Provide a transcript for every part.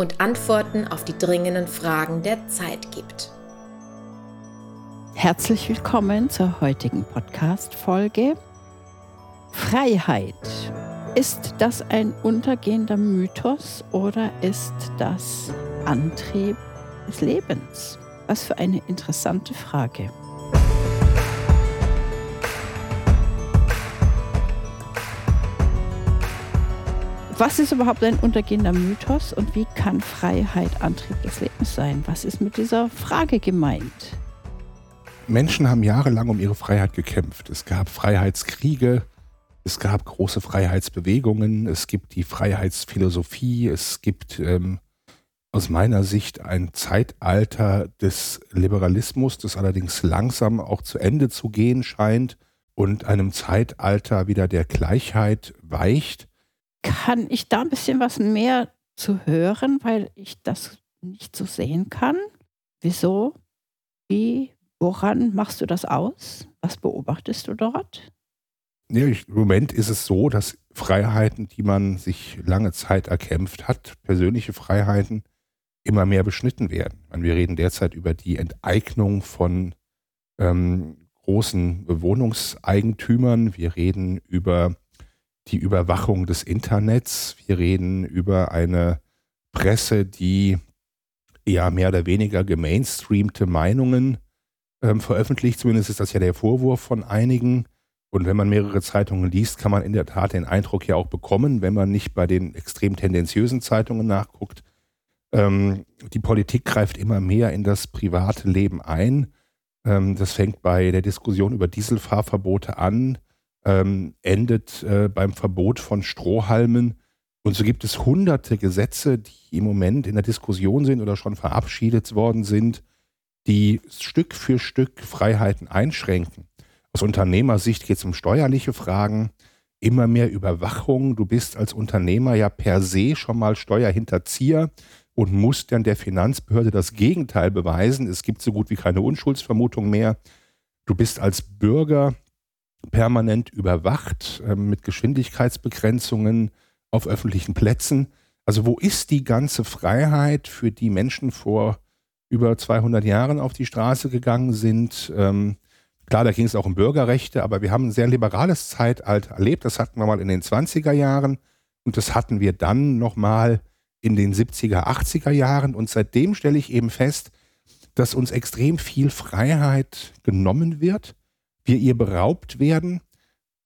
und Antworten auf die dringenden Fragen der Zeit gibt. Herzlich willkommen zur heutigen Podcast-Folge. Freiheit. Ist das ein untergehender Mythos oder ist das Antrieb des Lebens? Was für eine interessante Frage. Was ist überhaupt ein untergehender Mythos und wie kann Freiheit Antrieb des Lebens sein? Was ist mit dieser Frage gemeint? Menschen haben jahrelang um ihre Freiheit gekämpft. Es gab Freiheitskriege, es gab große Freiheitsbewegungen, es gibt die Freiheitsphilosophie, es gibt ähm, aus meiner Sicht ein Zeitalter des Liberalismus, das allerdings langsam auch zu Ende zu gehen scheint und einem Zeitalter wieder der Gleichheit weicht kann ich da ein bisschen was mehr zu hören, weil ich das nicht so sehen kann? Wieso? Wie? Woran machst du das aus? Was beobachtest du dort? Ja, Im Moment ist es so, dass Freiheiten, die man sich lange Zeit erkämpft hat, persönliche Freiheiten, immer mehr beschnitten werden. Wir reden derzeit über die Enteignung von ähm, großen Wohnungseigentümern. Wir reden über die Überwachung des Internets. Wir reden über eine Presse, die ja mehr oder weniger gemainstreamte Meinungen ähm, veröffentlicht. Zumindest ist das ja der Vorwurf von einigen. Und wenn man mehrere Zeitungen liest, kann man in der Tat den Eindruck ja auch bekommen, wenn man nicht bei den extrem tendenziösen Zeitungen nachguckt. Ähm, die Politik greift immer mehr in das private Leben ein. Ähm, das fängt bei der Diskussion über Dieselfahrverbote an ähm, endet äh, beim Verbot von Strohhalmen. Und so gibt es hunderte Gesetze, die im Moment in der Diskussion sind oder schon verabschiedet worden sind, die Stück für Stück Freiheiten einschränken. Aus Unternehmersicht geht es um steuerliche Fragen, immer mehr Überwachung. Du bist als Unternehmer ja per se schon mal Steuerhinterzieher und musst dann der Finanzbehörde das Gegenteil beweisen. Es gibt so gut wie keine Unschuldsvermutung mehr. Du bist als Bürger permanent überwacht äh, mit Geschwindigkeitsbegrenzungen auf öffentlichen Plätzen. Also wo ist die ganze Freiheit, für die Menschen vor über 200 Jahren auf die Straße gegangen sind? Ähm, klar, da ging es auch um Bürgerrechte, aber wir haben ein sehr liberales Zeitalter erlebt. Das hatten wir mal in den 20er Jahren und das hatten wir dann nochmal in den 70er, 80er Jahren. Und seitdem stelle ich eben fest, dass uns extrem viel Freiheit genommen wird wir ihr beraubt werden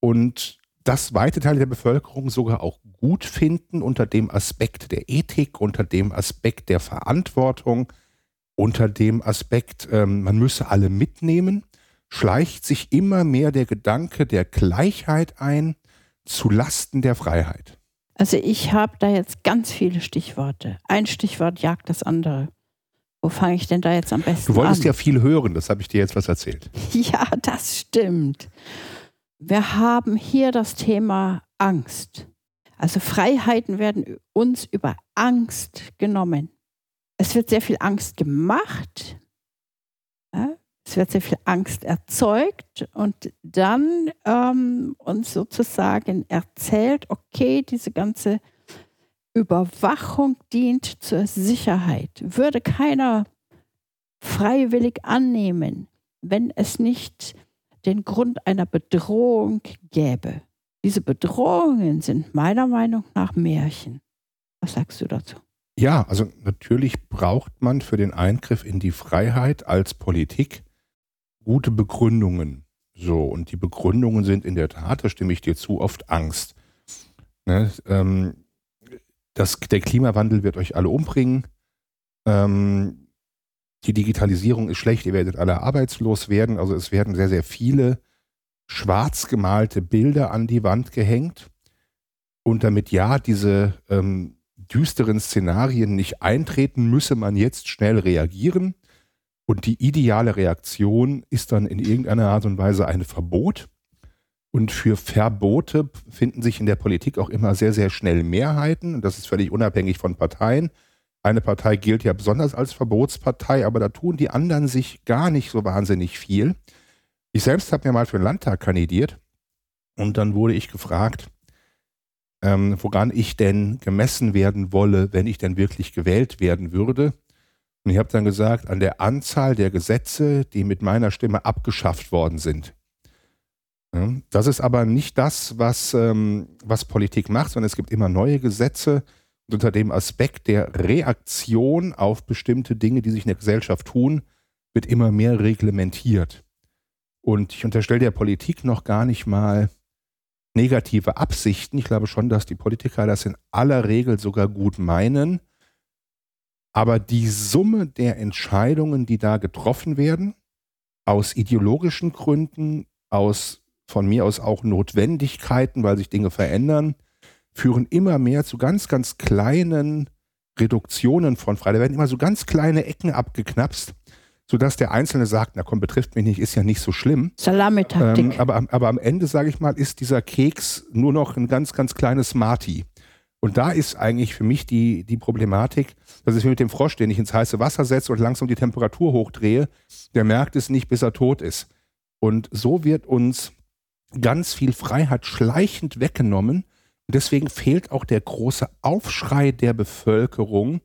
und das weite Teile der Bevölkerung sogar auch gut finden unter dem Aspekt der Ethik, unter dem Aspekt der Verantwortung, unter dem Aspekt, ähm, man müsse alle mitnehmen, schleicht sich immer mehr der Gedanke der Gleichheit ein zu Lasten der Freiheit. Also ich habe da jetzt ganz viele Stichworte. Ein Stichwort jagt das andere. Wo fange ich denn da jetzt am besten an? Du wolltest an? ja viel hören, das habe ich dir jetzt was erzählt. Ja, das stimmt. Wir haben hier das Thema Angst. Also Freiheiten werden uns über Angst genommen. Es wird sehr viel Angst gemacht. Es wird sehr viel Angst erzeugt und dann ähm, uns sozusagen erzählt, okay, diese ganze Überwachung dient zur Sicherheit. Würde keiner freiwillig annehmen, wenn es nicht den Grund einer Bedrohung gäbe. Diese Bedrohungen sind meiner Meinung nach Märchen. Was sagst du dazu? Ja, also natürlich braucht man für den Eingriff in die Freiheit als Politik gute Begründungen. So, und die Begründungen sind in der Tat, da stimme ich dir zu, oft Angst. Ne, ähm, das, der Klimawandel wird euch alle umbringen. Ähm, die Digitalisierung ist schlecht, ihr werdet alle arbeitslos werden. Also es werden sehr, sehr viele schwarz gemalte Bilder an die Wand gehängt. Und damit ja diese ähm, düsteren Szenarien nicht eintreten, müsse man jetzt schnell reagieren. Und die ideale Reaktion ist dann in irgendeiner Art und Weise ein Verbot. Und für Verbote finden sich in der Politik auch immer sehr, sehr schnell Mehrheiten. Und das ist völlig unabhängig von Parteien. Eine Partei gilt ja besonders als Verbotspartei, aber da tun die anderen sich gar nicht so wahnsinnig viel. Ich selbst habe mir mal für den Landtag kandidiert und dann wurde ich gefragt, ähm, woran ich denn gemessen werden wolle, wenn ich denn wirklich gewählt werden würde. Und ich habe dann gesagt, an der Anzahl der Gesetze, die mit meiner Stimme abgeschafft worden sind. Das ist aber nicht das, was, ähm, was Politik macht, sondern es gibt immer neue Gesetze unter dem Aspekt der Reaktion auf bestimmte Dinge, die sich in der Gesellschaft tun, wird immer mehr reglementiert. Und ich unterstelle der Politik noch gar nicht mal negative Absichten. Ich glaube schon, dass die Politiker das in aller Regel sogar gut meinen. Aber die Summe der Entscheidungen, die da getroffen werden, aus ideologischen Gründen, aus von mir aus auch Notwendigkeiten, weil sich Dinge verändern, führen immer mehr zu ganz, ganz kleinen Reduktionen von frei. Da werden immer so ganz kleine Ecken abgeknapst, sodass der Einzelne sagt, na komm, betrifft mich nicht, ist ja nicht so schlimm. Salamitaktik. Ähm, aber, aber am Ende, sage ich mal, ist dieser Keks nur noch ein ganz, ganz kleines Smarty. Und da ist eigentlich für mich die, die Problematik, dass ich mit dem Frosch, den ich ins heiße Wasser setze und langsam die Temperatur hochdrehe, der merkt es nicht, bis er tot ist. Und so wird uns ganz viel Freiheit schleichend weggenommen. Und deswegen fehlt auch der große Aufschrei der Bevölkerung,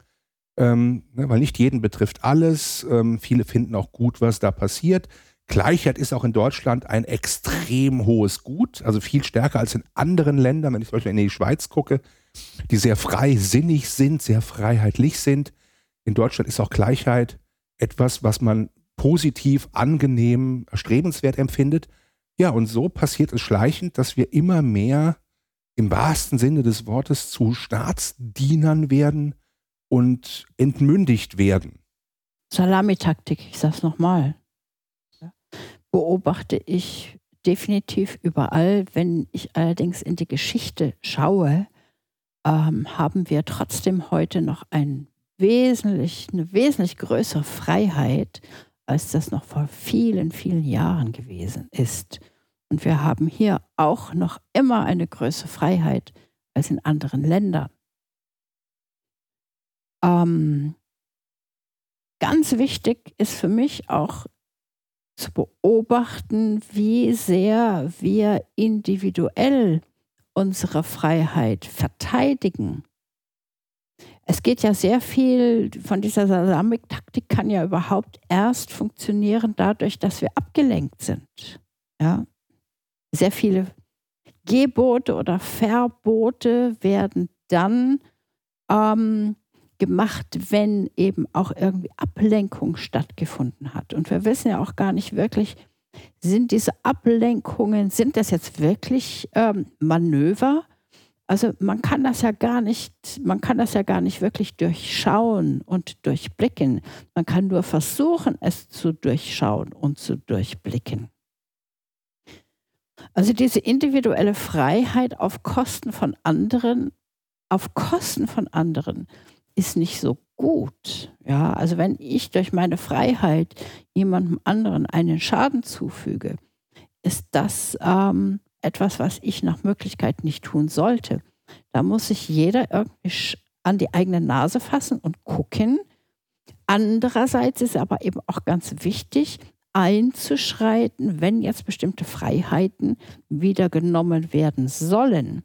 ähm, ne, weil nicht jeden betrifft alles. Ähm, viele finden auch gut, was da passiert. Gleichheit ist auch in Deutschland ein extrem hohes Gut, also viel stärker als in anderen Ländern, wenn ich zum Beispiel in die Schweiz gucke, die sehr freisinnig sind, sehr freiheitlich sind. In Deutschland ist auch Gleichheit etwas, was man positiv, angenehm, erstrebenswert empfindet. Ja, und so passiert es schleichend, dass wir immer mehr im wahrsten Sinne des Wortes zu Staatsdienern werden und entmündigt werden. Salamitaktik, ich sag's nochmal. Beobachte ich definitiv überall. Wenn ich allerdings in die Geschichte schaue, ähm, haben wir trotzdem heute noch ein wesentlich, eine wesentlich größere Freiheit als das noch vor vielen, vielen Jahren gewesen ist. Und wir haben hier auch noch immer eine größere Freiheit als in anderen Ländern. Ähm, ganz wichtig ist für mich auch zu beobachten, wie sehr wir individuell unsere Freiheit verteidigen es geht ja sehr viel von dieser Salamik-Taktik kann ja überhaupt erst funktionieren dadurch, dass wir abgelenkt sind. Ja? Sehr viele Gebote oder Verbote werden dann ähm, gemacht, wenn eben auch irgendwie Ablenkung stattgefunden hat. Und wir wissen ja auch gar nicht wirklich, sind diese Ablenkungen, sind das jetzt wirklich ähm, Manöver? Also man kann das ja gar nicht, man kann das ja gar nicht wirklich durchschauen und durchblicken. Man kann nur versuchen, es zu durchschauen und zu durchblicken. Also diese individuelle Freiheit auf Kosten von anderen, auf Kosten von anderen ist nicht so gut. Ja, also wenn ich durch meine Freiheit jemandem anderen einen Schaden zufüge, ist das ähm, etwas, was ich nach Möglichkeit nicht tun sollte. Da muss sich jeder irgendwie an die eigene Nase fassen und gucken. Andererseits ist aber eben auch ganz wichtig, einzuschreiten, wenn jetzt bestimmte Freiheiten wieder genommen werden sollen.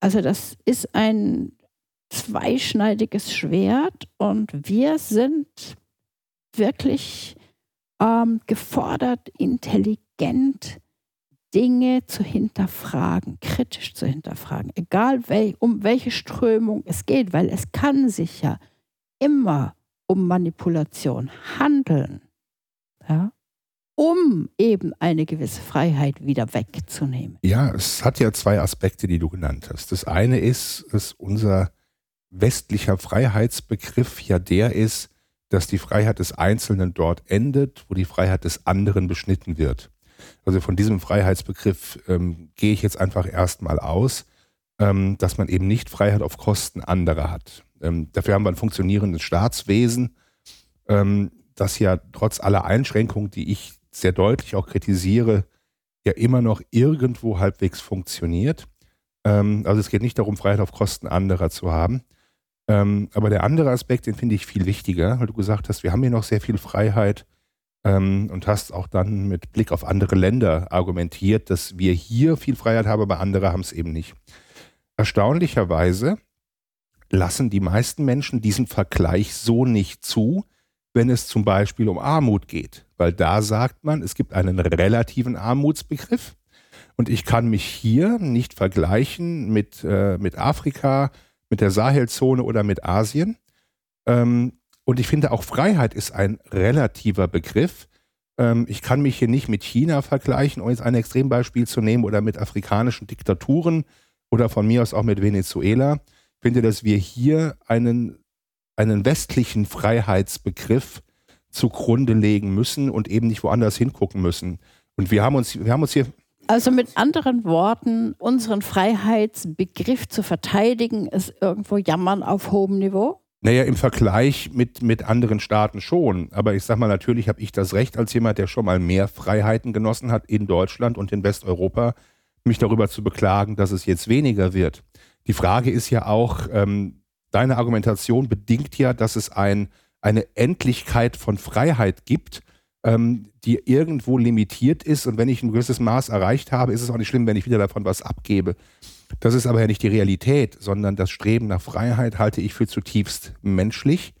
Also das ist ein zweischneidiges Schwert und wir sind wirklich ähm, gefordert, intelligent Dinge zu hinterfragen, kritisch zu hinterfragen, egal wel, um welche Strömung es geht, weil es kann sich ja immer um Manipulation handeln, ja, um eben eine gewisse Freiheit wieder wegzunehmen. Ja, es hat ja zwei Aspekte, die du genannt hast. Das eine ist, dass unser westlicher Freiheitsbegriff ja der ist, dass die Freiheit des Einzelnen dort endet, wo die Freiheit des anderen beschnitten wird. Also von diesem Freiheitsbegriff ähm, gehe ich jetzt einfach erstmal aus. ähm, dass man eben nicht Freiheit auf Kosten anderer hat. Ähm, dafür haben wir ein funktionierendes Staatswesen, ähm, das ja trotz aller Einschränkungen, die ich sehr deutlich auch kritisiere, ja immer noch irgendwo halbwegs funktioniert. Ähm, also es geht nicht darum, Freiheit auf Kosten anderer zu haben. Ähm, aber der andere Aspekt, den finde ich viel wichtiger, weil du gesagt hast, wir haben hier noch sehr viel Freiheit ähm, und hast auch dann mit Blick auf andere Länder argumentiert, dass wir hier viel Freiheit haben, aber andere haben es eben nicht. Erstaunlicherweise lassen die meisten Menschen diesen Vergleich so nicht zu, wenn es zum Beispiel um Armut geht. Weil da sagt man, es gibt einen relativen Armutsbegriff und ich kann mich hier nicht vergleichen mit, äh, mit Afrika, mit der Sahelzone oder mit Asien. Ähm, und ich finde auch Freiheit ist ein relativer Begriff. Ähm, ich kann mich hier nicht mit China vergleichen, um jetzt ein Extrembeispiel zu nehmen, oder mit afrikanischen Diktaturen oder von mir aus auch mit Venezuela. Ich finde, dass wir hier einen, einen westlichen Freiheitsbegriff zugrunde legen müssen und eben nicht woanders hingucken müssen. Und wir haben uns, wir haben uns hier also mit anderen Worten, unseren Freiheitsbegriff zu verteidigen, ist irgendwo Jammern auf hohem Niveau? Naja, im Vergleich mit, mit anderen Staaten schon. Aber ich sag mal, natürlich habe ich das Recht als jemand, der schon mal mehr Freiheiten genossen hat in Deutschland und in Westeuropa, mich darüber zu beklagen, dass es jetzt weniger wird. Die Frage ist ja auch, ähm, deine Argumentation bedingt ja, dass es ein, eine Endlichkeit von Freiheit gibt ähm, die irgendwo limitiert ist. Und wenn ich ein gewisses Maß erreicht habe, ist es auch nicht schlimm, wenn ich wieder davon was abgebe. Das ist aber ja nicht die Realität, sondern das Streben nach Freiheit halte ich für zutiefst menschlich.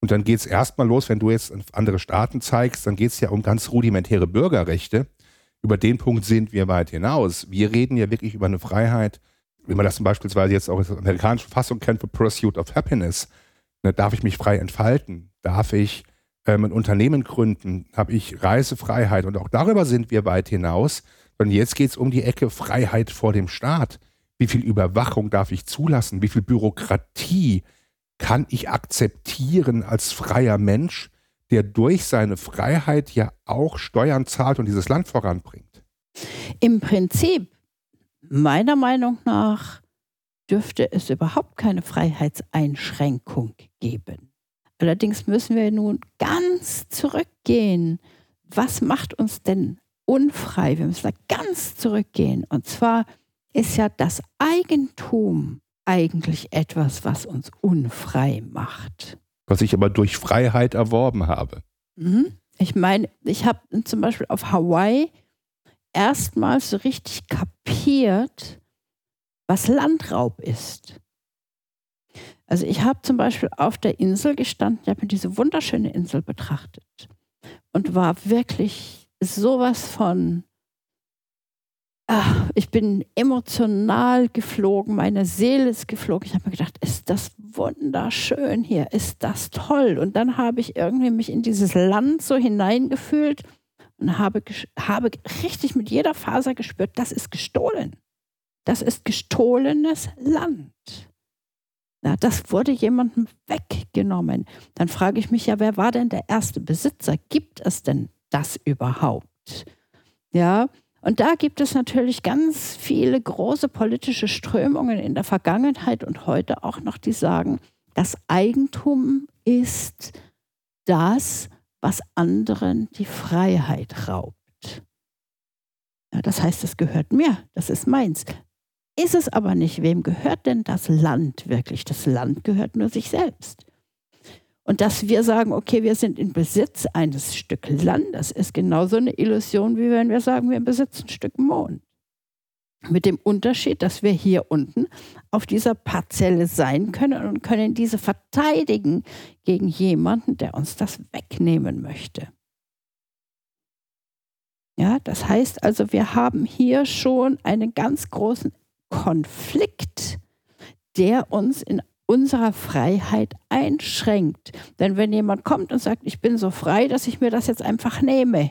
Und dann geht es erstmal los, wenn du jetzt andere Staaten zeigst, dann geht es ja um ganz rudimentäre Bürgerrechte. Über den Punkt sind wir weit hinaus. Wir reden ja wirklich über eine Freiheit, wie man das beispielsweise jetzt auch in der amerikanischen Fassung kennt, für Pursuit of Happiness. Da darf ich mich frei entfalten? Darf ich ähm, ein Unternehmen gründen, habe ich Reisefreiheit und auch darüber sind wir weit hinaus. Und jetzt geht es um die Ecke Freiheit vor dem Staat. Wie viel Überwachung darf ich zulassen? Wie viel Bürokratie kann ich akzeptieren als freier Mensch, der durch seine Freiheit ja auch Steuern zahlt und dieses Land voranbringt? Im Prinzip, meiner Meinung nach, dürfte es überhaupt keine Freiheitseinschränkung geben. Allerdings müssen wir nun ganz zurückgehen. Was macht uns denn unfrei? Wir müssen da ganz zurückgehen. Und zwar ist ja das Eigentum eigentlich etwas, was uns unfrei macht. Was ich aber durch Freiheit erworben habe. Mhm. Ich meine, ich habe zum Beispiel auf Hawaii erstmals so richtig kapiert, was Landraub ist. Also ich habe zum Beispiel auf der Insel gestanden, ich habe mir diese wunderschöne Insel betrachtet und war wirklich sowas von, ach, ich bin emotional geflogen, meine Seele ist geflogen. Ich habe mir gedacht, ist das wunderschön hier, ist das toll. Und dann habe ich irgendwie mich in dieses Land so hineingefühlt und habe, habe richtig mit jeder Faser gespürt, das ist gestohlen. Das ist gestohlenes Land. Na, das wurde jemandem weggenommen. Dann frage ich mich ja, wer war denn der erste Besitzer? Gibt es denn das überhaupt? Ja, und da gibt es natürlich ganz viele große politische Strömungen in der Vergangenheit und heute auch noch, die sagen, das Eigentum ist das, was anderen die Freiheit raubt. Ja, das heißt, es gehört mir, das ist meins. Ist es aber nicht, wem gehört denn das Land wirklich? Das Land gehört nur sich selbst. Und dass wir sagen, okay, wir sind in Besitz eines Stück Landes, ist genauso eine Illusion, wie wenn wir sagen, wir besitzen ein Stück Mond. Mit dem Unterschied, dass wir hier unten auf dieser Parzelle sein können und können diese verteidigen gegen jemanden, der uns das wegnehmen möchte. Ja, das heißt also, wir haben hier schon einen ganz großen Konflikt, der uns in unserer Freiheit einschränkt. Denn wenn jemand kommt und sagt, ich bin so frei, dass ich mir das jetzt einfach nehme,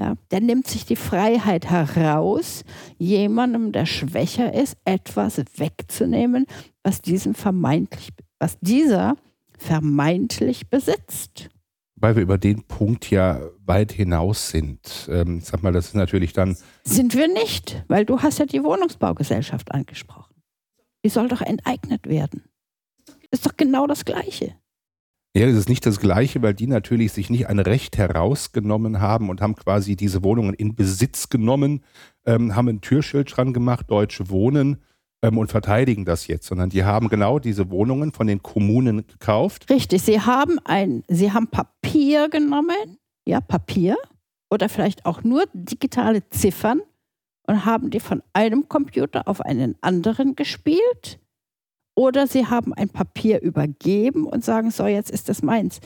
ja, der nimmt sich die Freiheit heraus, jemandem, der schwächer ist, etwas wegzunehmen, was, diesem vermeintlich, was dieser vermeintlich besitzt. Weil wir über den Punkt ja weit hinaus sind. Ähm, sag mal, das ist natürlich dann. Sind wir nicht, weil du hast ja die Wohnungsbaugesellschaft angesprochen. Die soll doch enteignet werden. Das ist doch genau das Gleiche. Ja, das ist nicht das Gleiche, weil die natürlich sich nicht ein Recht herausgenommen haben und haben quasi diese Wohnungen in Besitz genommen, ähm, haben ein Türschild dran gemacht, Deutsche Wohnen ähm, und verteidigen das jetzt, sondern die haben genau diese Wohnungen von den Kommunen gekauft. Richtig, sie haben ein, sie haben Papier genommen, ja, Papier oder vielleicht auch nur digitale Ziffern und haben die von einem Computer auf einen anderen gespielt oder sie haben ein Papier übergeben und sagen, so, jetzt ist das meins.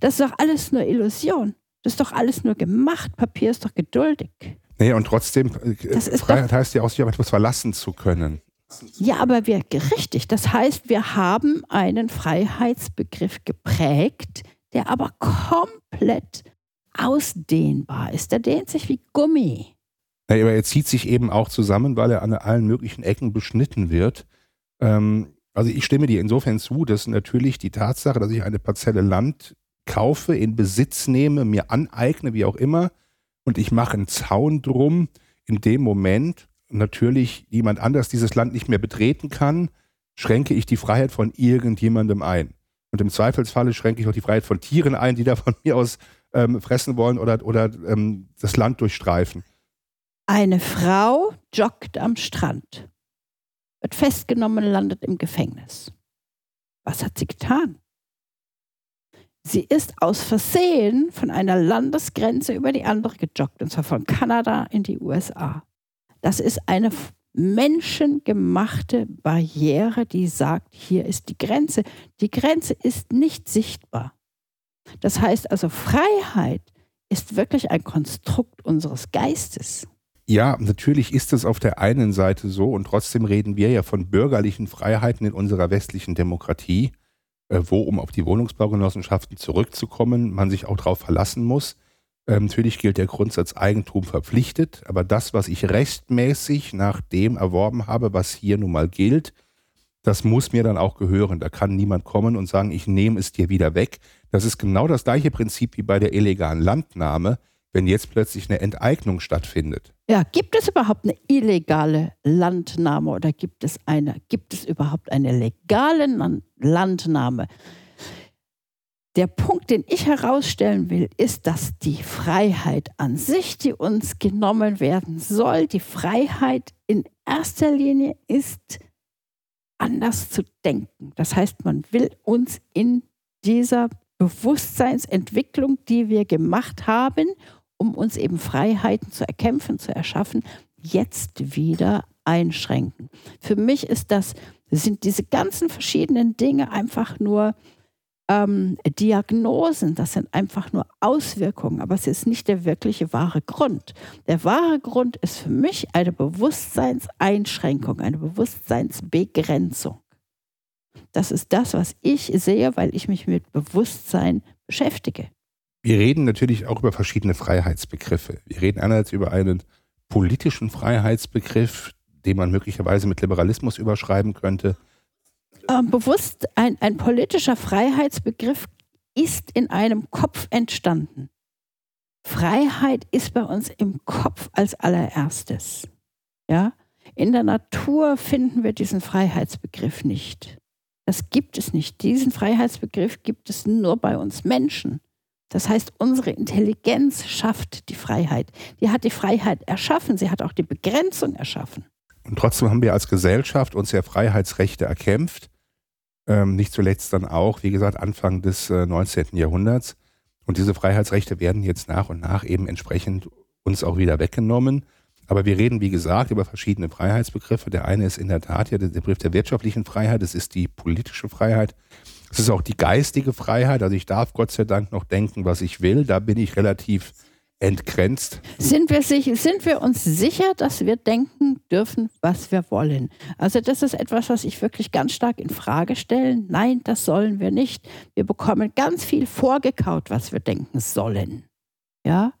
Das ist doch alles nur Illusion. Das ist doch alles nur gemacht. Papier ist doch geduldig. Nee, und trotzdem, äh, Freiheit heißt ja auch, sich auf etwas verlassen zu können. Ja, aber wir, richtig. Das heißt, wir haben einen Freiheitsbegriff geprägt, der aber komplett ausdehnbar ist. Der dehnt sich wie Gummi. Ja, aber er zieht sich eben auch zusammen, weil er an allen möglichen Ecken beschnitten wird. Ähm, also ich stimme dir insofern zu, dass natürlich die Tatsache, dass ich eine Parzelle Land kaufe, in Besitz nehme, mir aneigne, wie auch immer, und ich mache einen Zaun drum, in dem Moment natürlich jemand anders dieses Land nicht mehr betreten kann, schränke ich die Freiheit von irgendjemandem ein. Und im Zweifelsfalle schränke ich auch die Freiheit von Tieren ein, die da von mir aus ähm, fressen wollen oder, oder ähm, das Land durchstreifen. Eine Frau joggt am Strand wird festgenommen landet im Gefängnis. Was hat sie getan? Sie ist aus Versehen von einer Landesgrenze über die andere gejoggt, und zwar von Kanada in die USA. Das ist eine menschengemachte Barriere, die sagt, hier ist die Grenze. Die Grenze ist nicht sichtbar. Das heißt also, Freiheit ist wirklich ein Konstrukt unseres Geistes. Ja, natürlich ist es auf der einen Seite so und trotzdem reden wir ja von bürgerlichen Freiheiten in unserer westlichen Demokratie, äh, wo, um auf die Wohnungsbaugenossenschaften zurückzukommen, man sich auch darauf verlassen muss. Äh, natürlich gilt der Grundsatz Eigentum verpflichtet, aber das, was ich rechtmäßig nach dem erworben habe, was hier nun mal gilt, das muss mir dann auch gehören. Da kann niemand kommen und sagen, ich nehme es dir wieder weg. Das ist genau das gleiche Prinzip wie bei der illegalen Landnahme wenn jetzt plötzlich eine Enteignung stattfindet. Ja, gibt es überhaupt eine illegale Landnahme oder gibt es eine, gibt es überhaupt eine legale Landnahme? Der Punkt, den ich herausstellen will, ist, dass die Freiheit an sich, die uns genommen werden soll, die Freiheit in erster Linie ist, anders zu denken. Das heißt, man will uns in dieser Bewusstseinsentwicklung, die wir gemacht haben um uns eben Freiheiten zu erkämpfen, zu erschaffen, jetzt wieder einschränken. Für mich ist das, sind diese ganzen verschiedenen Dinge einfach nur ähm, Diagnosen, das sind einfach nur Auswirkungen, aber es ist nicht der wirkliche wahre Grund. Der wahre Grund ist für mich eine Bewusstseinseinschränkung, eine Bewusstseinsbegrenzung. Das ist das, was ich sehe, weil ich mich mit Bewusstsein beschäftige. Wir reden natürlich auch über verschiedene Freiheitsbegriffe. Wir reden einerseits über einen politischen Freiheitsbegriff, den man möglicherweise mit Liberalismus überschreiben könnte. Ähm, bewusst, ein, ein politischer Freiheitsbegriff ist in einem Kopf entstanden. Freiheit ist bei uns im Kopf als allererstes. Ja? In der Natur finden wir diesen Freiheitsbegriff nicht. Das gibt es nicht. Diesen Freiheitsbegriff gibt es nur bei uns Menschen. Das heißt, unsere Intelligenz schafft die Freiheit. Die hat die Freiheit erschaffen, sie hat auch die Begrenzung erschaffen. Und trotzdem haben wir als Gesellschaft uns ja Freiheitsrechte erkämpft. Ähm, nicht zuletzt dann auch, wie gesagt, Anfang des äh, 19. Jahrhunderts. Und diese Freiheitsrechte werden jetzt nach und nach eben entsprechend uns auch wieder weggenommen. Aber wir reden, wie gesagt, über verschiedene Freiheitsbegriffe. Der eine ist in der Tat ja der Begriff der wirtschaftlichen Freiheit, das ist die politische Freiheit. Es ist auch die geistige Freiheit. Also ich darf Gott sei Dank noch denken, was ich will. Da bin ich relativ entgrenzt. Sind wir, sich, sind wir uns sicher, dass wir denken dürfen, was wir wollen? Also das ist etwas, was ich wirklich ganz stark in Frage stelle. Nein, das sollen wir nicht. Wir bekommen ganz viel vorgekaut, was wir denken sollen. Ja?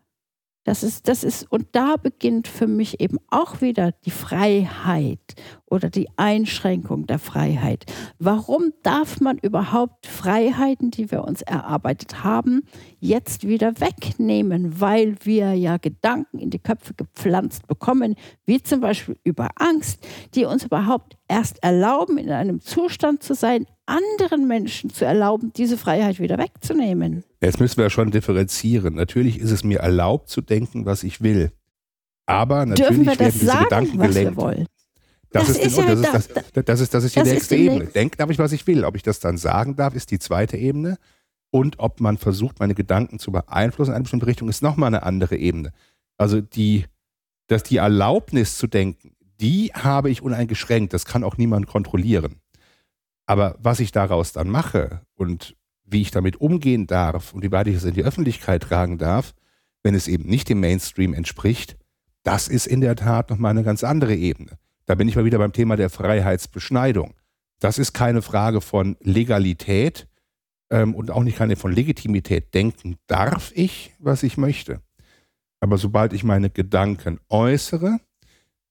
Das ist, das ist, und da beginnt für mich eben auch wieder die Freiheit oder die Einschränkung der Freiheit. Warum darf man überhaupt Freiheiten, die wir uns erarbeitet haben, jetzt wieder wegnehmen? Weil wir ja Gedanken in die Köpfe gepflanzt bekommen, wie zum Beispiel über Angst, die uns überhaupt erst erlauben, in einem Zustand zu sein, anderen Menschen zu erlauben, diese Freiheit wieder wegzunehmen. Jetzt müssen wir schon differenzieren. Natürlich ist es mir erlaubt zu denken, was ich will. Aber natürlich werden diese sagen, Gedanken gelenkt. Das, das, ist, ist, ja das, ist, das, das, ist, das ist die das nächste Ebene. Denken darf ich, was ich will. Ob ich das dann sagen darf, ist die zweite Ebene. Und ob man versucht, meine Gedanken zu beeinflussen in eine bestimmte Richtung, ist nochmal eine andere Ebene. Also die, dass die Erlaubnis zu denken, die habe ich uneingeschränkt. Das kann auch niemand kontrollieren. Aber was ich daraus dann mache und wie ich damit umgehen darf und wie weit ich es in die Öffentlichkeit tragen darf, wenn es eben nicht dem Mainstream entspricht, das ist in der Tat nochmal eine ganz andere Ebene. Da bin ich mal wieder beim Thema der Freiheitsbeschneidung. Das ist keine Frage von Legalität ähm, und auch nicht keine von Legitimität. Denken darf ich, was ich möchte. Aber sobald ich meine Gedanken äußere,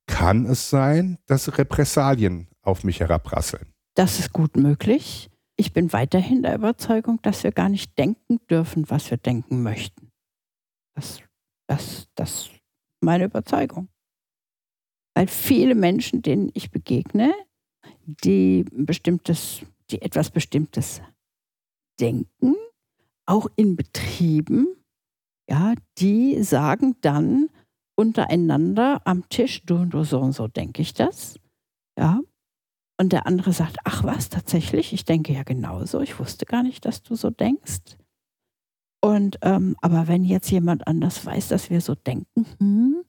kann es sein, dass Repressalien auf mich herabrasseln. Das ist gut möglich. Ich bin weiterhin der Überzeugung, dass wir gar nicht denken dürfen, was wir denken möchten. Das, das, das ist meine Überzeugung. Weil viele Menschen, denen ich begegne, die bestimmtes, die etwas Bestimmtes denken, auch in Betrieben, ja, die sagen dann untereinander am Tisch, du und du so und so denke ich das. Ja, und der andere sagt, ach was, tatsächlich, ich denke ja genauso, ich wusste gar nicht, dass du so denkst. Und ähm, aber wenn jetzt jemand anders weiß, dass wir so denken, hm,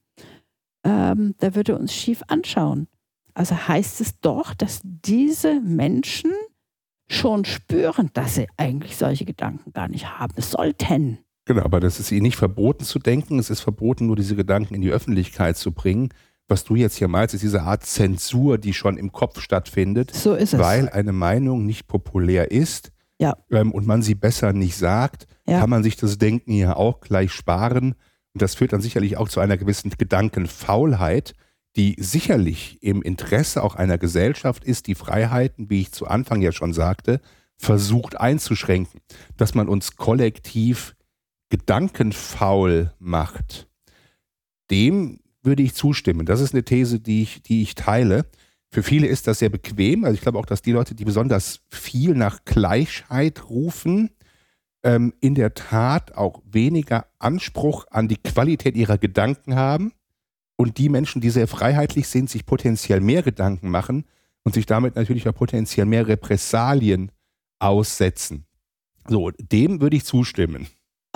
ähm, der würde uns schief anschauen. Also heißt es doch, dass diese Menschen schon spüren, dass sie eigentlich solche Gedanken gar nicht haben sollten. Genau, aber das ist ihnen nicht verboten zu denken, es ist verboten, nur diese Gedanken in die Öffentlichkeit zu bringen was du jetzt hier meinst, ist diese Art Zensur, die schon im Kopf stattfindet. So ist es. Weil eine Meinung nicht populär ist ja. ähm, und man sie besser nicht sagt, ja. kann man sich das Denken ja auch gleich sparen. Und das führt dann sicherlich auch zu einer gewissen Gedankenfaulheit, die sicherlich im Interesse auch einer Gesellschaft ist, die Freiheiten, wie ich zu Anfang ja schon sagte, versucht einzuschränken. Dass man uns kollektiv gedankenfaul macht, dem würde ich zustimmen. Das ist eine These, die ich, die ich teile. Für viele ist das sehr bequem. Also ich glaube auch, dass die Leute, die besonders viel nach Gleichheit rufen, ähm, in der Tat auch weniger Anspruch an die Qualität ihrer Gedanken haben. Und die Menschen, die sehr freiheitlich sind, sich potenziell mehr Gedanken machen und sich damit natürlich auch potenziell mehr Repressalien aussetzen. So, dem würde ich zustimmen.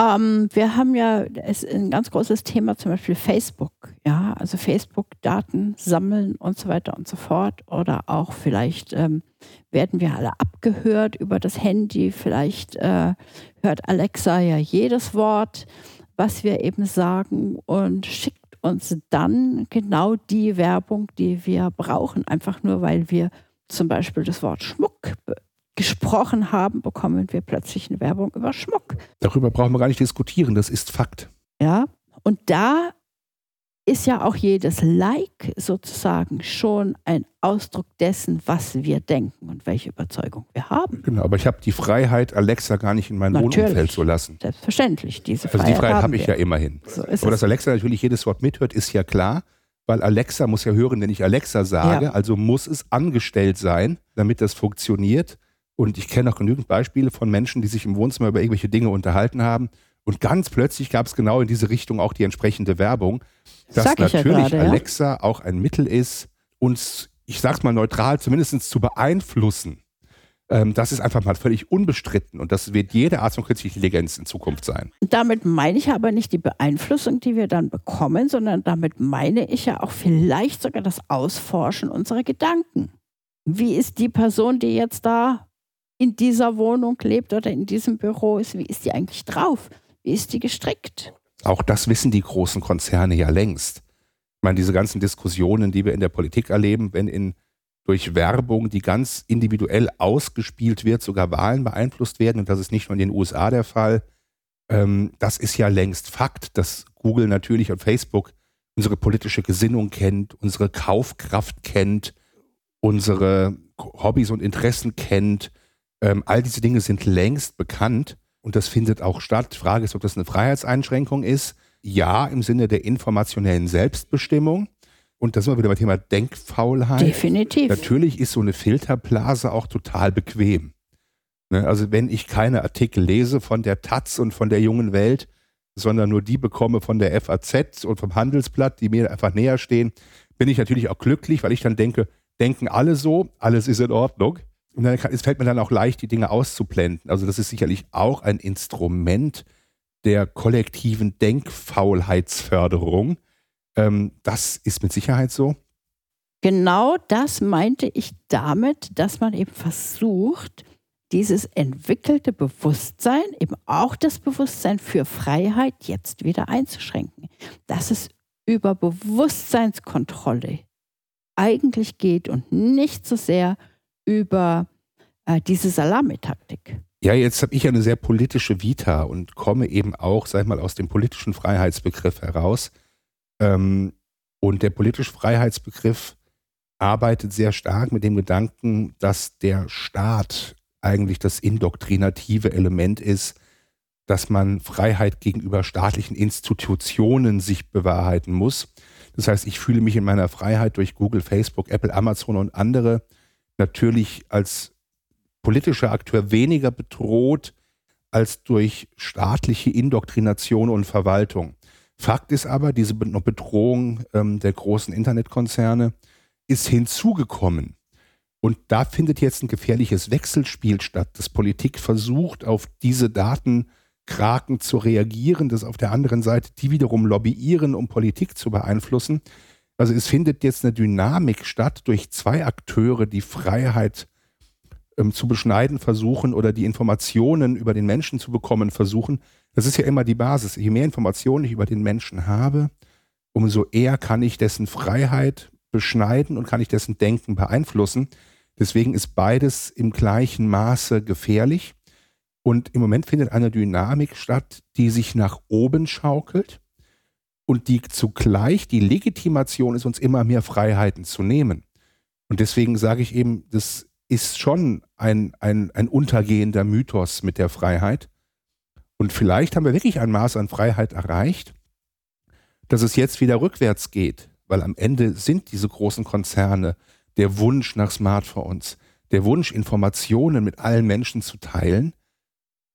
Ähm, wir haben ja es ist ein ganz großes Thema, zum Beispiel Facebook. Ja, also Facebook-Daten sammeln und so weiter und so fort. Oder auch vielleicht ähm, werden wir alle abgehört über das Handy. Vielleicht äh, hört Alexa ja jedes Wort, was wir eben sagen und schickt uns dann genau die Werbung, die wir brauchen, einfach nur weil wir zum Beispiel das Wort Schmuck gesprochen haben, bekommen wir plötzlich eine Werbung über Schmuck. Darüber brauchen wir gar nicht diskutieren, das ist Fakt. Ja, und da ist ja auch jedes Like sozusagen schon ein Ausdruck dessen, was wir denken und welche Überzeugung wir haben. Genau, aber ich habe die Freiheit, Alexa gar nicht in mein natürlich, Wohnumfeld zu lassen. Selbstverständlich, diese Freiheit. Also die Freiheit habe hab ich ja immerhin. So aber dass Alexa natürlich jedes Wort mithört, ist ja klar, weil Alexa muss ja hören, wenn ich Alexa sage, ja. also muss es angestellt sein, damit das funktioniert. Und ich kenne auch genügend Beispiele von Menschen, die sich im Wohnzimmer über irgendwelche Dinge unterhalten haben. Und ganz plötzlich gab es genau in diese Richtung auch die entsprechende Werbung, dass natürlich ja grade, Alexa ja? auch ein Mittel ist, uns, ich sag's mal neutral, zumindest zu beeinflussen. Ähm, das ist einfach mal völlig unbestritten und das wird jede Art von künstlicher Intelligenz in Zukunft sein. Damit meine ich aber nicht die Beeinflussung, die wir dann bekommen, sondern damit meine ich ja auch vielleicht sogar das Ausforschen unserer Gedanken. Wie ist die Person, die jetzt da in dieser Wohnung lebt oder in diesem Büro ist, wie ist die eigentlich drauf? Wie ist die gestrickt? Auch das wissen die großen Konzerne ja längst. Ich meine, diese ganzen Diskussionen, die wir in der Politik erleben, wenn in, durch Werbung, die ganz individuell ausgespielt wird, sogar Wahlen beeinflusst werden, und das ist nicht nur in den USA der Fall, ähm, das ist ja längst Fakt, dass Google natürlich und Facebook unsere politische Gesinnung kennt, unsere Kaufkraft kennt, unsere Hobbys und Interessen kennt. Ähm, all diese Dinge sind längst bekannt und das findet auch statt. Die Frage ist, ob das eine Freiheitseinschränkung ist. Ja, im Sinne der informationellen Selbstbestimmung. Und da sind wir wieder beim Thema Denkfaulheit. Definitiv. Natürlich ist so eine Filterblase auch total bequem. Ne? Also wenn ich keine Artikel lese von der Taz und von der jungen Welt, sondern nur die bekomme von der FAZ und vom Handelsblatt, die mir einfach näher stehen, bin ich natürlich auch glücklich, weil ich dann denke, denken alle so, alles ist in Ordnung. Und dann kann, es fällt mir dann auch leicht, die Dinge auszublenden. Also das ist sicherlich auch ein Instrument der kollektiven Denkfaulheitsförderung ähm, das ist mit Sicherheit so. Genau das meinte ich damit, dass man eben versucht, dieses entwickelte Bewusstsein, eben auch das Bewusstsein für Freiheit jetzt wieder einzuschränken. Dass es über Bewusstseinskontrolle eigentlich geht und nicht so sehr über äh, diese Salamitaktik. Ja, jetzt habe ich eine sehr politische Vita und komme eben auch, sag ich mal, aus dem politischen Freiheitsbegriff heraus. Ähm, und der politische Freiheitsbegriff arbeitet sehr stark mit dem Gedanken, dass der Staat eigentlich das indoktrinative Element ist, dass man Freiheit gegenüber staatlichen Institutionen sich bewahrheiten muss. Das heißt, ich fühle mich in meiner Freiheit durch Google, Facebook, Apple, Amazon und andere natürlich als politischer Akteur weniger bedroht als durch staatliche Indoktrination und Verwaltung. Fakt ist aber, diese Bedrohung ähm, der großen Internetkonzerne ist hinzugekommen. Und da findet jetzt ein gefährliches Wechselspiel statt, dass Politik versucht, auf diese Datenkraken zu reagieren, dass auf der anderen Seite die wiederum lobbyieren, um Politik zu beeinflussen. Also es findet jetzt eine Dynamik statt durch zwei Akteure, die Freiheit ähm, zu beschneiden versuchen oder die Informationen über den Menschen zu bekommen versuchen. Das ist ja immer die Basis. Je mehr Informationen ich über den Menschen habe, umso eher kann ich dessen Freiheit beschneiden und kann ich dessen Denken beeinflussen. Deswegen ist beides im gleichen Maße gefährlich. Und im Moment findet eine Dynamik statt, die sich nach oben schaukelt und die zugleich die Legitimation ist, uns immer mehr Freiheiten zu nehmen. Und deswegen sage ich eben, das ist schon ein, ein, ein untergehender Mythos mit der Freiheit. Und vielleicht haben wir wirklich ein Maß an Freiheit erreicht, dass es jetzt wieder rückwärts geht, weil am Ende sind diese großen Konzerne der Wunsch nach Smartphones, der Wunsch, Informationen mit allen Menschen zu teilen,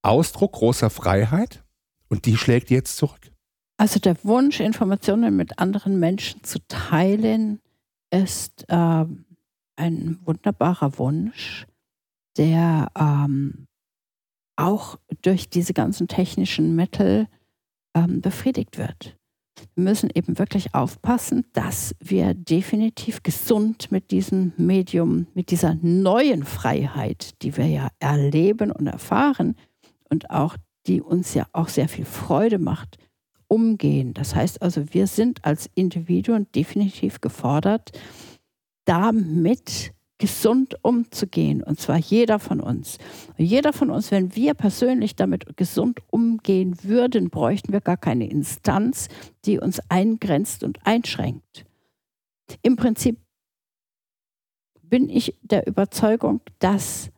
Ausdruck großer Freiheit und die schlägt jetzt zurück. Also der Wunsch, Informationen mit anderen Menschen zu teilen, ist ähm, ein wunderbarer Wunsch, der ähm, auch durch diese ganzen technischen Mittel ähm, befriedigt wird. Wir müssen eben wirklich aufpassen, dass wir definitiv gesund mit diesem Medium, mit dieser neuen Freiheit, die wir ja erleben und erfahren und auch die uns ja auch sehr viel Freude macht, umgehen. Das heißt also, wir sind als Individuen definitiv gefordert, damit gesund umzugehen. Und zwar jeder von uns. Jeder von uns, wenn wir persönlich damit gesund umgehen würden, bräuchten wir gar keine Instanz, die uns eingrenzt und einschränkt. Im Prinzip bin ich der Überzeugung, dass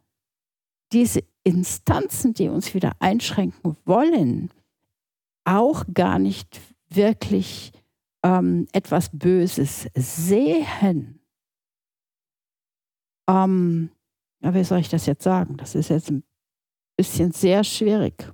diese Instanzen, die uns wieder einschränken wollen, auch gar nicht wirklich ähm, etwas Böses sehen ähm, ja, wie soll ich das jetzt sagen? Das ist jetzt ein bisschen sehr schwierig.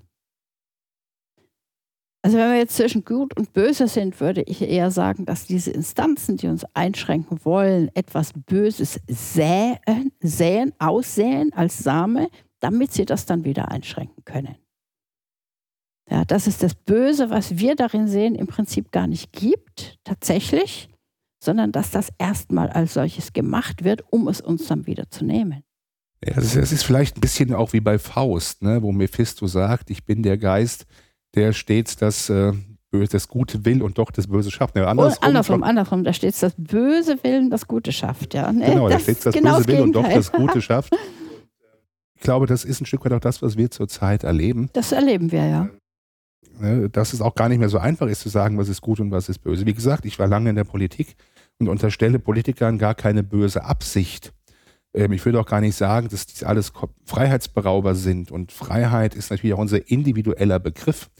Also wenn wir jetzt zwischen gut und böse sind, würde ich eher sagen, dass diese Instanzen, die uns einschränken wollen, etwas Böses säen, säen, aussäen als Same, damit sie das dann wieder einschränken können. Ja, dass es das Böse, was wir darin sehen, im Prinzip gar nicht gibt, tatsächlich, sondern dass das erstmal als solches gemacht wird, um es uns dann wieder zu nehmen. Ja, es ist, ist vielleicht ein bisschen auch wie bei Faust, ne, wo Mephisto sagt, ich bin der Geist, der stets das, äh, das Gute will und doch das Böse schafft. Ne, andersrum, oh, andersrum, andersrum, da steht das Böse Willen, das Gute schafft. Ja. Ne, genau, da steht das genau Böse Willen und doch das Gute schafft. Ich glaube, das ist ein Stück weit auch das, was wir zurzeit erleben. Das erleben wir, ja. Ne, dass es auch gar nicht mehr so einfach ist zu sagen, was ist gut und was ist böse. Wie gesagt, ich war lange in der Politik und unterstelle Politikern gar keine böse Absicht. Ähm, ich würde auch gar nicht sagen, dass dies alles Freiheitsberauber sind. Und Freiheit ist natürlich auch unser individueller Begriff.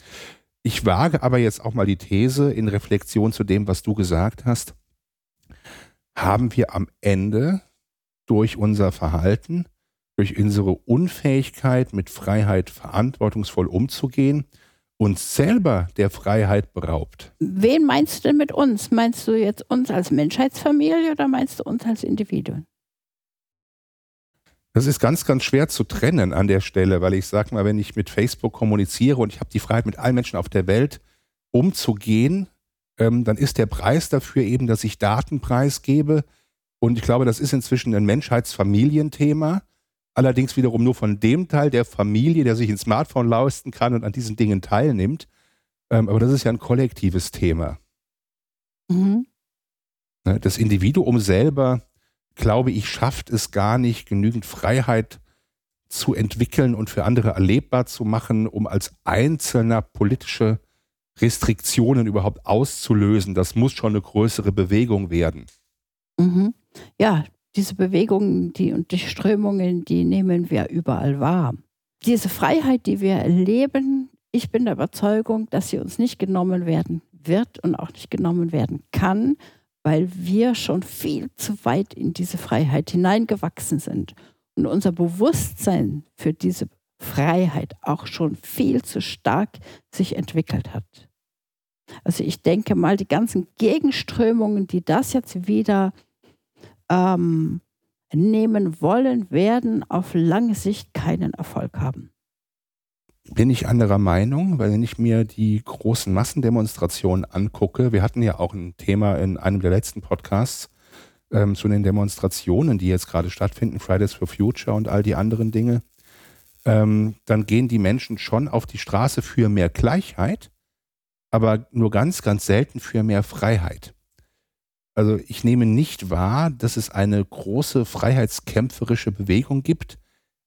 Ich wage aber jetzt auch mal die These in Reflexion zu dem, was du gesagt hast. Haben wir am Ende durch unser Verhalten, durch unsere Unfähigkeit, mit Freiheit verantwortungsvoll umzugehen, uns selber der Freiheit beraubt. Wen meinst du denn mit uns? Meinst du jetzt uns als Menschheitsfamilie oder meinst du uns als Individuen? Das ist ganz, ganz schwer zu trennen an der Stelle, weil ich sage mal, wenn ich mit Facebook kommuniziere und ich habe die Freiheit, mit allen Menschen auf der Welt umzugehen, ähm, dann ist der Preis dafür eben, dass ich Daten preisgebe. Und ich glaube, das ist inzwischen ein Menschheitsfamilienthema. Allerdings wiederum nur von dem Teil der Familie, der sich ein Smartphone leisten kann und an diesen Dingen teilnimmt. Ähm, aber das ist ja ein kollektives Thema. Mhm. Ne, das Individuum selber glaube ich, schafft es gar nicht, genügend Freiheit zu entwickeln und für andere erlebbar zu machen, um als Einzelner politische Restriktionen überhaupt auszulösen. Das muss schon eine größere Bewegung werden. Mhm. Ja, diese Bewegungen die, und die Strömungen, die nehmen wir überall wahr. Diese Freiheit, die wir erleben, ich bin der Überzeugung, dass sie uns nicht genommen werden wird und auch nicht genommen werden kann, weil wir schon viel zu weit in diese Freiheit hineingewachsen sind und unser Bewusstsein für diese Freiheit auch schon viel zu stark sich entwickelt hat. Also ich denke mal, die ganzen Gegenströmungen, die das jetzt wieder ähm, nehmen wollen, werden auf lange Sicht keinen Erfolg haben bin ich anderer Meinung, weil wenn ich mir die großen Massendemonstrationen angucke, wir hatten ja auch ein Thema in einem der letzten Podcasts ähm, zu den Demonstrationen, die jetzt gerade stattfinden, Fridays for Future und all die anderen Dinge, ähm, dann gehen die Menschen schon auf die Straße für mehr Gleichheit, aber nur ganz, ganz selten für mehr Freiheit. Also ich nehme nicht wahr, dass es eine große freiheitskämpferische Bewegung gibt,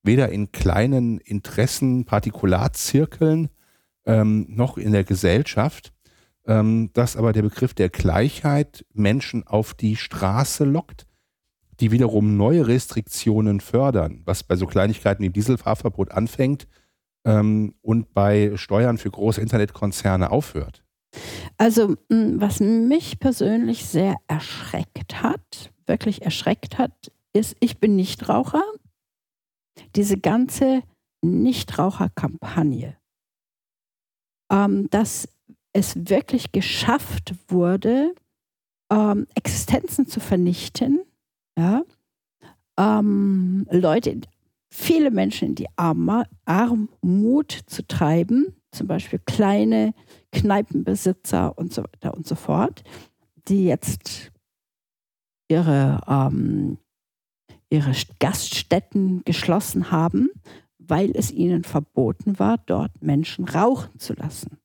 weder in kleinen Interessen, Partikularzirkeln ähm, noch in der Gesellschaft, ähm, dass aber der Begriff der Gleichheit Menschen auf die Straße lockt, die wiederum neue Restriktionen fördern, was bei so Kleinigkeiten wie Dieselfahrverbot anfängt ähm, und bei Steuern für große Internetkonzerne aufhört. Also was mich persönlich sehr erschreckt hat, wirklich erschreckt hat, ist, ich bin Nichtraucher, diese ganze Nichtraucherkampagne, ähm, dass es wirklich geschafft wurde, ähm, Existenzen zu vernichten, ja? ähm, Leute, viele Menschen in die Arm Armut zu treiben, zum Beispiel kleine Kneipenbesitzer und so weiter und so fort, die jetzt ihre ähm, ihre Gaststätten geschlossen haben, weil es ihnen verboten war, dort Menschen rauchen zu lassen.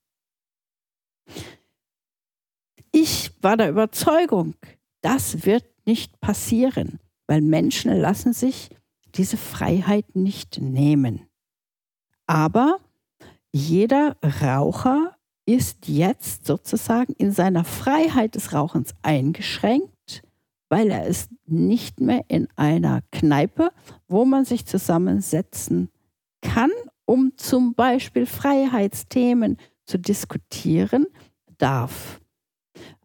Ich war der Überzeugung, das wird nicht passieren, weil Menschen lassen sich diese Freiheit nicht nehmen. Aber jeder Raucher ist jetzt sozusagen in seiner Freiheit des Rauchens eingeschränkt weil er ist nicht mehr in einer Kneipe, wo man sich zusammensetzen kann, um zum Beispiel Freiheitsthemen zu diskutieren darf.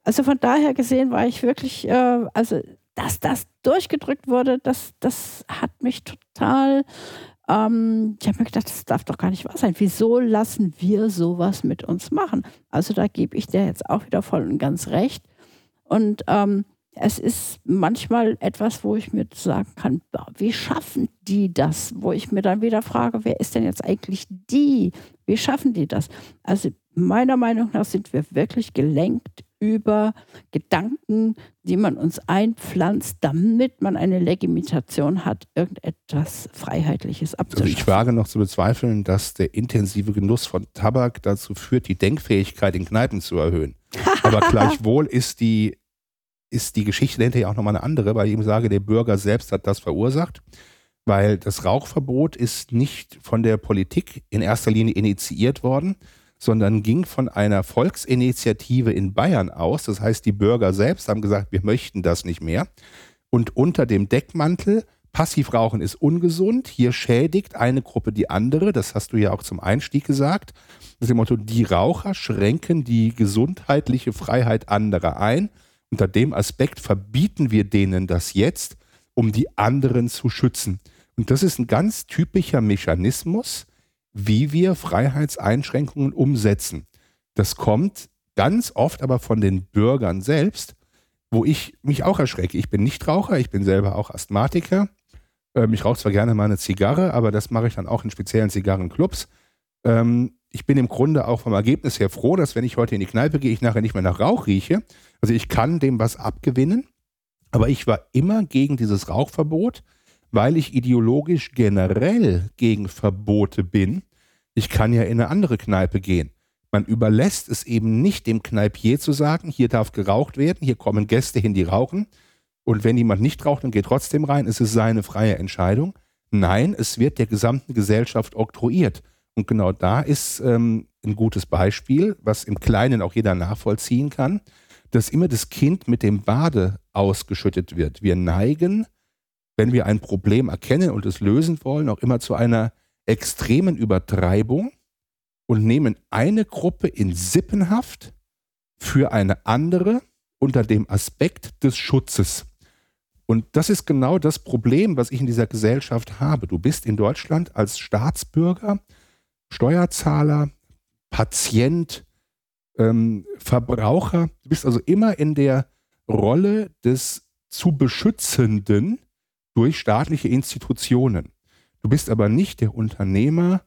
Also von daher gesehen war ich wirklich, äh, also dass das durchgedrückt wurde, das, das hat mich total, ähm, ich habe mir gedacht, das darf doch gar nicht wahr sein. Wieso lassen wir sowas mit uns machen? Also da gebe ich dir jetzt auch wieder voll und ganz recht. Und ähm, es ist manchmal etwas, wo ich mir sagen kann, wie schaffen die das? Wo ich mir dann wieder frage, wer ist denn jetzt eigentlich die? Wie schaffen die das? Also meiner Meinung nach sind wir wirklich gelenkt über Gedanken, die man uns einpflanzt, damit man eine Legitimation hat, irgendetwas Freiheitliches abzuschaffen. Also ich wage noch zu bezweifeln, dass der intensive Genuss von Tabak dazu führt, die Denkfähigkeit in Kneipen zu erhöhen. Aber gleichwohl ist die ist die Geschichte dahinter ja auch nochmal eine andere, weil ich eben sage, der Bürger selbst hat das verursacht, weil das Rauchverbot ist nicht von der Politik in erster Linie initiiert worden, sondern ging von einer Volksinitiative in Bayern aus. Das heißt, die Bürger selbst haben gesagt, wir möchten das nicht mehr. Und unter dem Deckmantel, Passivrauchen ist ungesund, hier schädigt eine Gruppe die andere, das hast du ja auch zum Einstieg gesagt. Das ist dem Motto, die Raucher schränken die gesundheitliche Freiheit anderer ein. Unter dem Aspekt verbieten wir denen das jetzt, um die anderen zu schützen. Und das ist ein ganz typischer Mechanismus, wie wir Freiheitseinschränkungen umsetzen. Das kommt ganz oft aber von den Bürgern selbst, wo ich mich auch erschrecke. Ich bin nicht Raucher, ich bin selber auch Asthmatiker. Ähm, ich rauche zwar gerne mal eine Zigarre, aber das mache ich dann auch in speziellen Zigarrenclubs. Ähm, ich bin im Grunde auch vom Ergebnis her froh, dass wenn ich heute in die Kneipe gehe, ich nachher nicht mehr nach Rauch rieche. Also ich kann dem was abgewinnen, aber ich war immer gegen dieses Rauchverbot, weil ich ideologisch generell gegen Verbote bin. Ich kann ja in eine andere Kneipe gehen. Man überlässt es eben nicht dem Kneipier zu sagen, hier darf geraucht werden, hier kommen Gäste hin, die rauchen. Und wenn jemand nicht raucht und geht trotzdem rein, ist es seine freie Entscheidung. Nein, es wird der gesamten Gesellschaft oktroyiert. Und genau da ist ähm, ein gutes Beispiel, was im Kleinen auch jeder nachvollziehen kann, dass immer das Kind mit dem Bade ausgeschüttet wird. Wir neigen, wenn wir ein Problem erkennen und es lösen wollen, auch immer zu einer extremen Übertreibung und nehmen eine Gruppe in Sippenhaft für eine andere unter dem Aspekt des Schutzes. Und das ist genau das Problem, was ich in dieser Gesellschaft habe. Du bist in Deutschland als Staatsbürger Steuerzahler, Patient, ähm, Verbraucher. Du bist also immer in der Rolle des zu Beschützenden durch staatliche Institutionen. Du bist aber nicht der Unternehmer,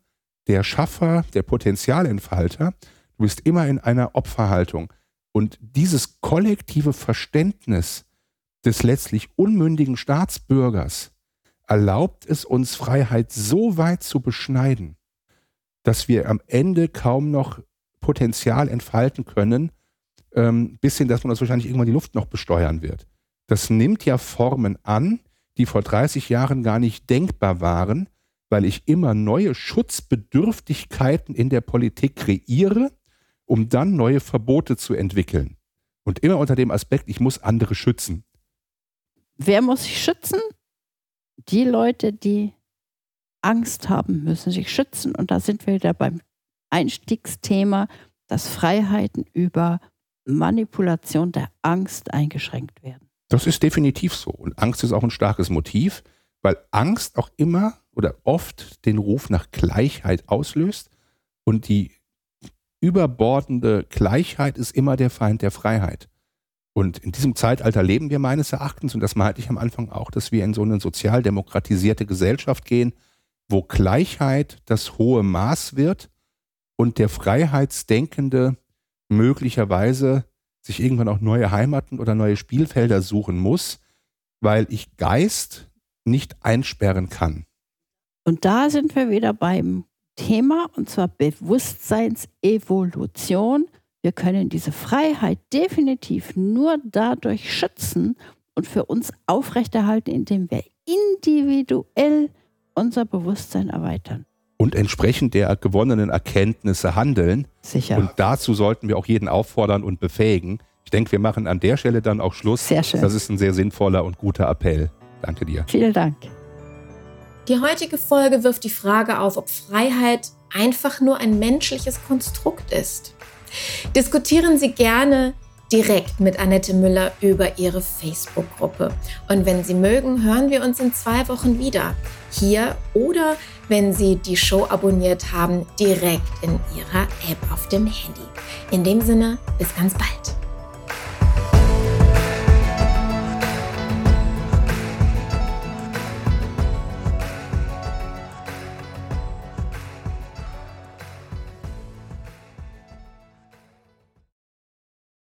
der Schaffer, der Potenzialentfalter. Du bist immer in einer Opferhaltung. Und dieses kollektive Verständnis des letztlich unmündigen Staatsbürgers erlaubt es uns, Freiheit so weit zu beschneiden, dass wir am Ende kaum noch Potenzial entfalten können, ähm, bis hin, dass man das wahrscheinlich irgendwann die Luft noch besteuern wird. Das nimmt ja Formen an, die vor 30 Jahren gar nicht denkbar waren, weil ich immer neue Schutzbedürftigkeiten in der Politik kreiere, um dann neue Verbote zu entwickeln. Und immer unter dem Aspekt, ich muss andere schützen. Wer muss sich schützen? Die Leute, die Angst haben, müssen sich schützen. Und da sind wir wieder beim Einstiegsthema, dass Freiheiten über Manipulation der Angst eingeschränkt werden. Das ist definitiv so. Und Angst ist auch ein starkes Motiv, weil Angst auch immer oder oft den Ruf nach Gleichheit auslöst. Und die überbordende Gleichheit ist immer der Feind der Freiheit. Und in diesem Zeitalter leben wir meines Erachtens, und das meinte ich am Anfang auch, dass wir in so eine sozial demokratisierte Gesellschaft gehen, wo Gleichheit das hohe Maß wird und der Freiheitsdenkende möglicherweise sich irgendwann auch neue Heimaten oder neue Spielfelder suchen muss, weil ich Geist nicht einsperren kann. Und da sind wir wieder beim Thema, und zwar Bewusstseinsevolution. Wir können diese Freiheit definitiv nur dadurch schützen und für uns aufrechterhalten, indem wir individuell unser Bewusstsein erweitern. Und entsprechend der gewonnenen Erkenntnisse handeln. Sicher. Und dazu sollten wir auch jeden auffordern und befähigen. Ich denke, wir machen an der Stelle dann auch Schluss. Sehr schön. Das ist ein sehr sinnvoller und guter Appell. Danke dir. Vielen Dank. Die heutige Folge wirft die Frage auf, ob Freiheit einfach nur ein menschliches Konstrukt ist. Diskutieren Sie gerne direkt mit Annette Müller über ihre Facebook-Gruppe. Und wenn Sie mögen, hören wir uns in zwei Wochen wieder. Hier oder, wenn Sie die Show abonniert haben, direkt in Ihrer App auf dem Handy. In dem Sinne, bis ganz bald.